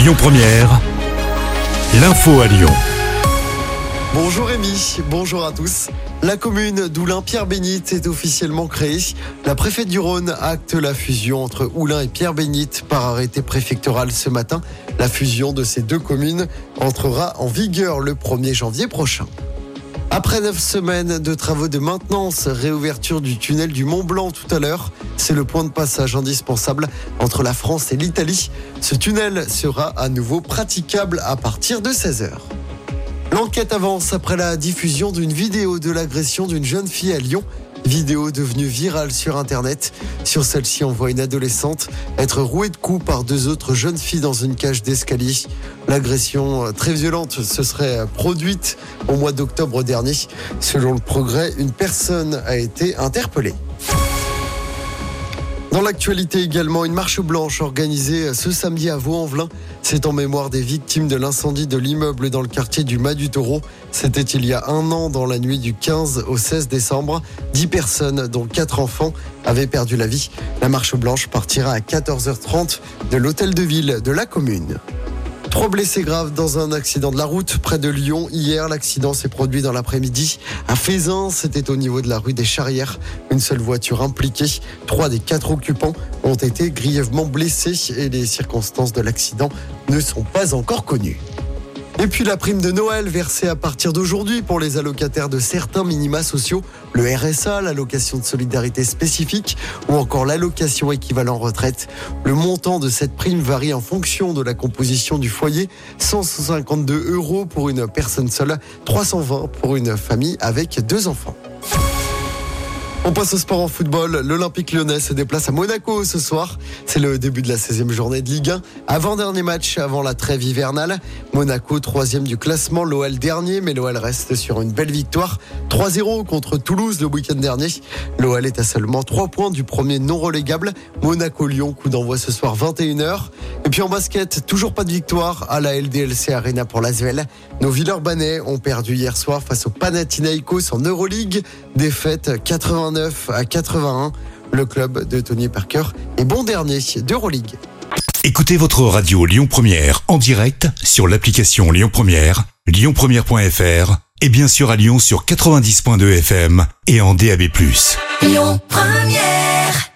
Lyon Première, l'info à Lyon. Bonjour Rémi, bonjour à tous. La commune d'Oulin-Pierre-Bénite est officiellement créée. La préfète du Rhône acte la fusion entre Oulin et Pierre-Bénite par arrêté préfectoral ce matin. La fusion de ces deux communes entrera en vigueur le 1er janvier prochain. Après neuf semaines de travaux de maintenance, réouverture du tunnel du Mont Blanc tout à l'heure, c'est le point de passage indispensable entre la France et l'Italie. Ce tunnel sera à nouveau praticable à partir de 16 heures. L'enquête avance après la diffusion d'une vidéo de l'agression d'une jeune fille à Lyon. Vidéo devenue virale sur Internet. Sur celle-ci, on voit une adolescente être rouée de coups par deux autres jeunes filles dans une cage d'escalier. L'agression euh, très violente se serait produite au mois d'octobre dernier. Selon le progrès, une personne a été interpellée. Dans l'actualité également, une marche blanche organisée ce samedi à Vaux-en-Velin. C'est en mémoire des victimes de l'incendie de l'immeuble dans le quartier du Mas du Taureau. C'était il y a un an, dans la nuit du 15 au 16 décembre. Dix personnes, dont quatre enfants, avaient perdu la vie. La marche blanche partira à 14h30 de l'hôtel de ville de la commune. Trois blessés graves dans un accident de la route près de Lyon. Hier, l'accident s'est produit dans l'après-midi. À Faisin, c'était au niveau de la rue des Charrières. Une seule voiture impliquée. Trois des quatre occupants ont été grièvement blessés et les circonstances de l'accident ne sont pas encore connues. Et puis la prime de Noël versée à partir d'aujourd'hui pour les allocataires de certains minima sociaux, le RSA, l'allocation de solidarité spécifique ou encore l'allocation équivalent retraite. Le montant de cette prime varie en fonction de la composition du foyer. 152 euros pour une personne seule, 320 pour une famille avec deux enfants. On passe au sport en football. L'Olympique lyonnais se déplace à Monaco ce soir. C'est le début de la 16e journée de Ligue 1. Avant-dernier match avant la trêve hivernale. Monaco, troisième du classement. L'OL dernier, mais l'OL reste sur une belle victoire. 3-0 contre Toulouse le week-end dernier. L'OL est à seulement 3 points du premier non relégable. Monaco-Lyon, coup d'envoi ce soir 21h. Et puis en basket, toujours pas de victoire à la LDLC Arena pour l'Asvel. Nos Villeurbanais ont perdu hier soir face au Panathinaikos en Euroleague. Défaite 89 à 81. Le club de Tony Parker est bon dernier d'Euroleague. Écoutez votre radio Lyon Première en direct sur l'application Lyon Première, lyonpremière.fr et bien sûr à Lyon sur 90.2 FM et en DAB+. Lyon Première